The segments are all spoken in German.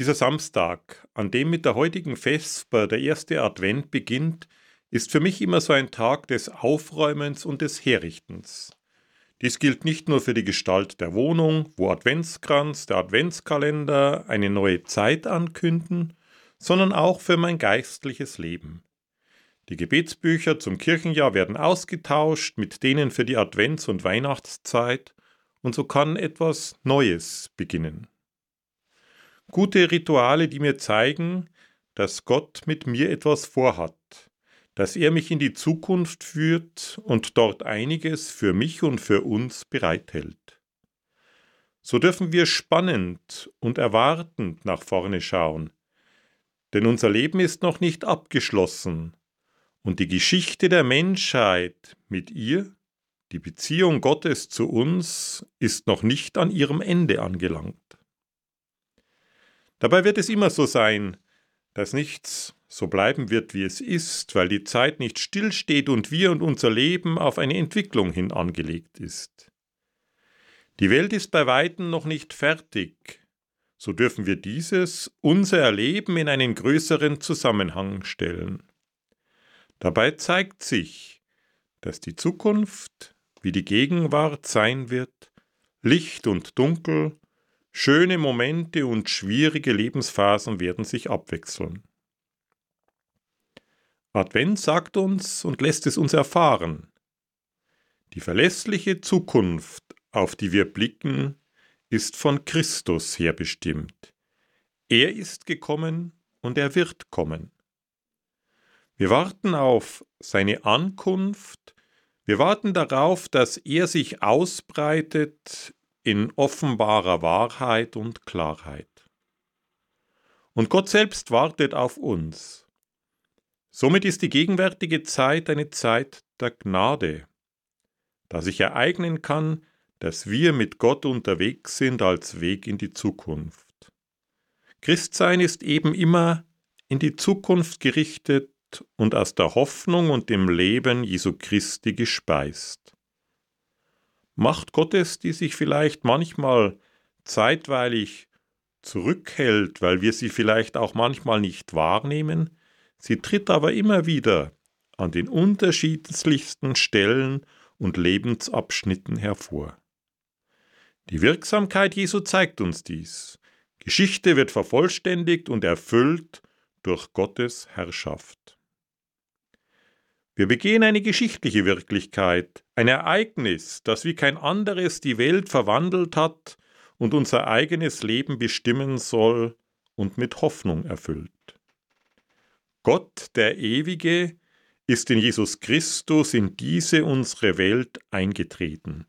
Dieser Samstag, an dem mit der heutigen Vesper der erste Advent beginnt, ist für mich immer so ein Tag des Aufräumens und des Herrichtens. Dies gilt nicht nur für die Gestalt der Wohnung, wo Adventskranz, der Adventskalender eine neue Zeit ankünden, sondern auch für mein geistliches Leben. Die Gebetsbücher zum Kirchenjahr werden ausgetauscht mit denen für die Advents- und Weihnachtszeit, und so kann etwas Neues beginnen. Gute Rituale, die mir zeigen, dass Gott mit mir etwas vorhat, dass er mich in die Zukunft führt und dort einiges für mich und für uns bereithält. So dürfen wir spannend und erwartend nach vorne schauen, denn unser Leben ist noch nicht abgeschlossen und die Geschichte der Menschheit mit ihr, die Beziehung Gottes zu uns, ist noch nicht an ihrem Ende angelangt. Dabei wird es immer so sein, dass nichts so bleiben wird, wie es ist, weil die Zeit nicht stillsteht und wir und unser Leben auf eine Entwicklung hin angelegt ist. Die Welt ist bei weitem noch nicht fertig, so dürfen wir dieses, unser Erleben, in einen größeren Zusammenhang stellen. Dabei zeigt sich, dass die Zukunft, wie die Gegenwart sein wird, Licht und Dunkel, Schöne Momente und schwierige Lebensphasen werden sich abwechseln. Advent sagt uns und lässt es uns erfahren. Die verlässliche Zukunft, auf die wir blicken, ist von Christus her bestimmt. Er ist gekommen und er wird kommen. Wir warten auf seine Ankunft, wir warten darauf, dass er sich ausbreitet in offenbarer Wahrheit und Klarheit. Und Gott selbst wartet auf uns. Somit ist die gegenwärtige Zeit eine Zeit der Gnade, da sich ereignen kann, dass wir mit Gott unterwegs sind als Weg in die Zukunft. Christsein ist eben immer in die Zukunft gerichtet und aus der Hoffnung und dem Leben Jesu Christi gespeist. Macht Gottes, die sich vielleicht manchmal zeitweilig zurückhält, weil wir sie vielleicht auch manchmal nicht wahrnehmen, sie tritt aber immer wieder an den unterschiedlichsten Stellen und Lebensabschnitten hervor. Die Wirksamkeit Jesu zeigt uns dies. Geschichte wird vervollständigt und erfüllt durch Gottes Herrschaft. Wir begehen eine geschichtliche Wirklichkeit, ein Ereignis, das wie kein anderes die Welt verwandelt hat und unser eigenes Leben bestimmen soll und mit Hoffnung erfüllt. Gott, der Ewige, ist in Jesus Christus in diese unsere Welt eingetreten.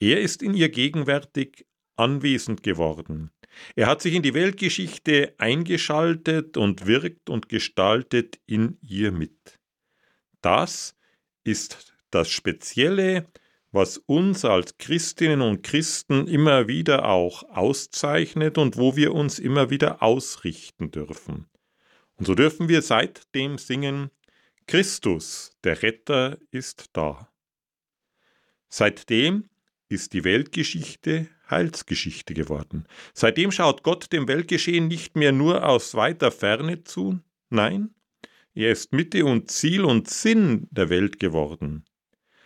Er ist in ihr gegenwärtig anwesend geworden. Er hat sich in die Weltgeschichte eingeschaltet und wirkt und gestaltet in ihr mit. Das ist das Spezielle, was uns als Christinnen und Christen immer wieder auch auszeichnet und wo wir uns immer wieder ausrichten dürfen. Und so dürfen wir seitdem singen, Christus, der Retter, ist da. Seitdem ist die Weltgeschichte Heilsgeschichte geworden. Seitdem schaut Gott dem Weltgeschehen nicht mehr nur aus weiter Ferne zu, nein, er ist Mitte und Ziel und Sinn der Welt geworden.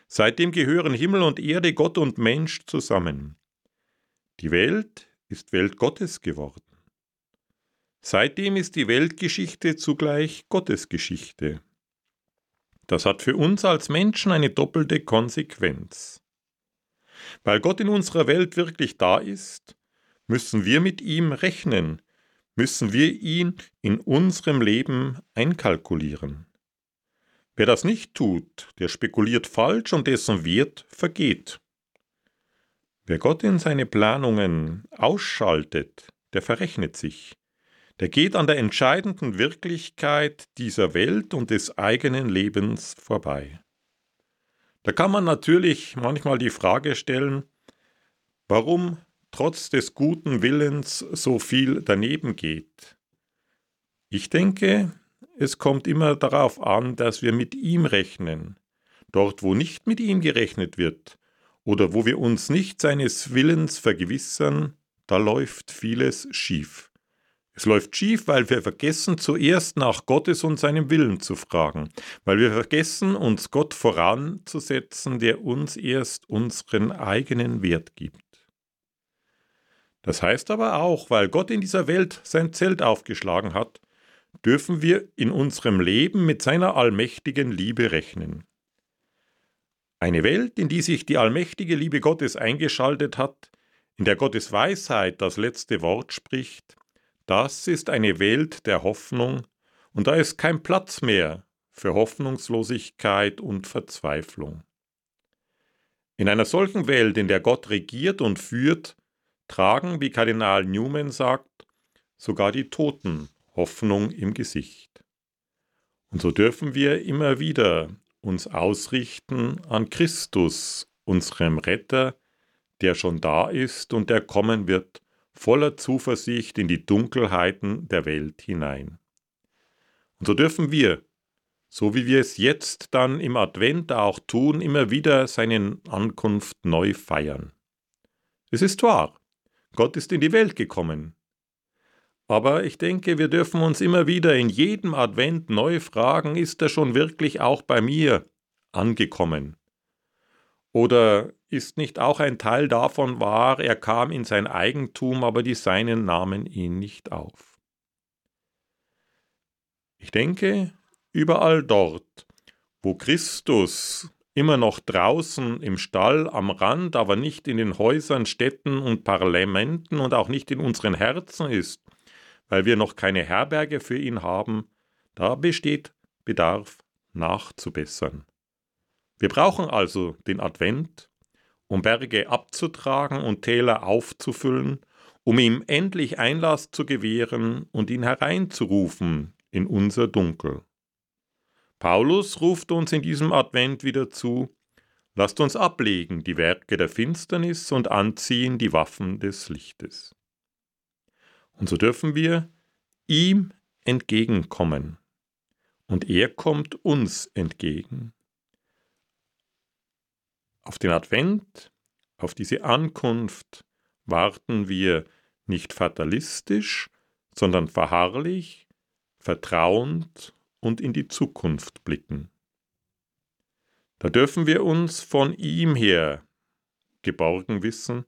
Seitdem gehören Himmel und Erde, Gott und Mensch zusammen. Die Welt ist Welt Gottes geworden. Seitdem ist die Weltgeschichte zugleich Gottes Geschichte. Das hat für uns als Menschen eine doppelte Konsequenz. Weil Gott in unserer Welt wirklich da ist, müssen wir mit ihm rechnen, müssen wir ihn in unserem Leben einkalkulieren. Wer das nicht tut, der spekuliert falsch und dessen Wert vergeht. Wer Gott in seine Planungen ausschaltet, der verrechnet sich. Der geht an der entscheidenden Wirklichkeit dieser Welt und des eigenen Lebens vorbei. Da kann man natürlich manchmal die Frage stellen, warum trotz des guten Willens so viel daneben geht. Ich denke, es kommt immer darauf an, dass wir mit ihm rechnen. Dort, wo nicht mit ihm gerechnet wird oder wo wir uns nicht seines Willens vergewissern, da läuft vieles schief. Es läuft schief, weil wir vergessen, zuerst nach Gottes und seinem Willen zu fragen, weil wir vergessen, uns Gott voranzusetzen, der uns erst unseren eigenen Wert gibt. Das heißt aber auch, weil Gott in dieser Welt sein Zelt aufgeschlagen hat, dürfen wir in unserem Leben mit seiner allmächtigen Liebe rechnen. Eine Welt, in die sich die allmächtige Liebe Gottes eingeschaltet hat, in der Gottes Weisheit das letzte Wort spricht, das ist eine Welt der Hoffnung, und da ist kein Platz mehr für Hoffnungslosigkeit und Verzweiflung. In einer solchen Welt, in der Gott regiert und führt, tragen, wie Kardinal Newman sagt, sogar die Toten Hoffnung im Gesicht. Und so dürfen wir immer wieder uns ausrichten an Christus, unserem Retter, der schon da ist und der kommen wird, voller Zuversicht in die Dunkelheiten der Welt hinein. Und so dürfen wir, so wie wir es jetzt dann im Advent auch tun, immer wieder seine Ankunft neu feiern. Es ist wahr, Gott ist in die Welt gekommen. Aber ich denke, wir dürfen uns immer wieder in jedem Advent neu fragen, ist er schon wirklich auch bei mir angekommen? Oder ist nicht auch ein Teil davon wahr, er kam in sein Eigentum, aber die Seinen nahmen ihn nicht auf? Ich denke, überall dort, wo Christus immer noch draußen im Stall am Rand, aber nicht in den Häusern, Städten und Parlamenten und auch nicht in unseren Herzen ist, weil wir noch keine Herberge für ihn haben, da besteht Bedarf nachzubessern. Wir brauchen also den Advent, um Berge abzutragen und Täler aufzufüllen, um ihm endlich Einlass zu gewähren und ihn hereinzurufen in unser Dunkel. Paulus ruft uns in diesem Advent wieder zu, lasst uns ablegen die Werke der Finsternis und anziehen die Waffen des Lichtes. Und so dürfen wir ihm entgegenkommen, und er kommt uns entgegen. Auf den Advent, auf diese Ankunft warten wir nicht fatalistisch, sondern verharrlich, vertrauend und in die Zukunft blicken. Da dürfen wir uns von ihm her geborgen wissen,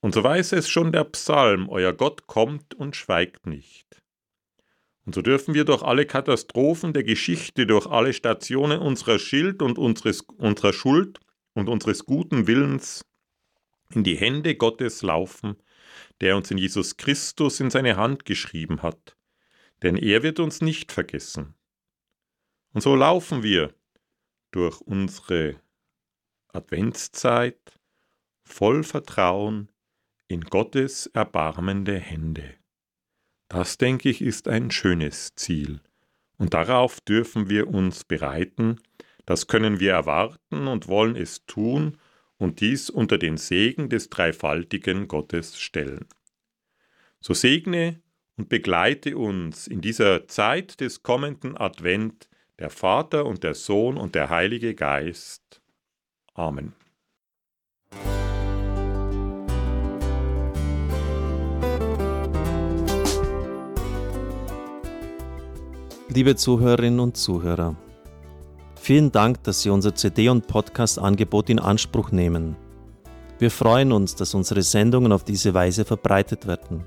und so weiß es schon der Psalm, euer Gott kommt und schweigt nicht. Und so dürfen wir durch alle Katastrophen der Geschichte, durch alle Stationen unserer Schild und unseres, unserer Schuld und unseres guten Willens in die Hände Gottes laufen, der uns in Jesus Christus in seine Hand geschrieben hat, denn er wird uns nicht vergessen. Und so laufen wir durch unsere Adventszeit voll Vertrauen in Gottes erbarmende Hände. Das, denke ich, ist ein schönes Ziel. Und darauf dürfen wir uns bereiten, das können wir erwarten und wollen es tun und dies unter den Segen des dreifaltigen Gottes stellen. So segne und begleite uns in dieser Zeit des kommenden Advent der Vater und der Sohn und der Heilige Geist. Amen. Liebe Zuhörerinnen und Zuhörer, vielen Dank, dass Sie unser CD- und Podcast-Angebot in Anspruch nehmen. Wir freuen uns, dass unsere Sendungen auf diese Weise verbreitet werden.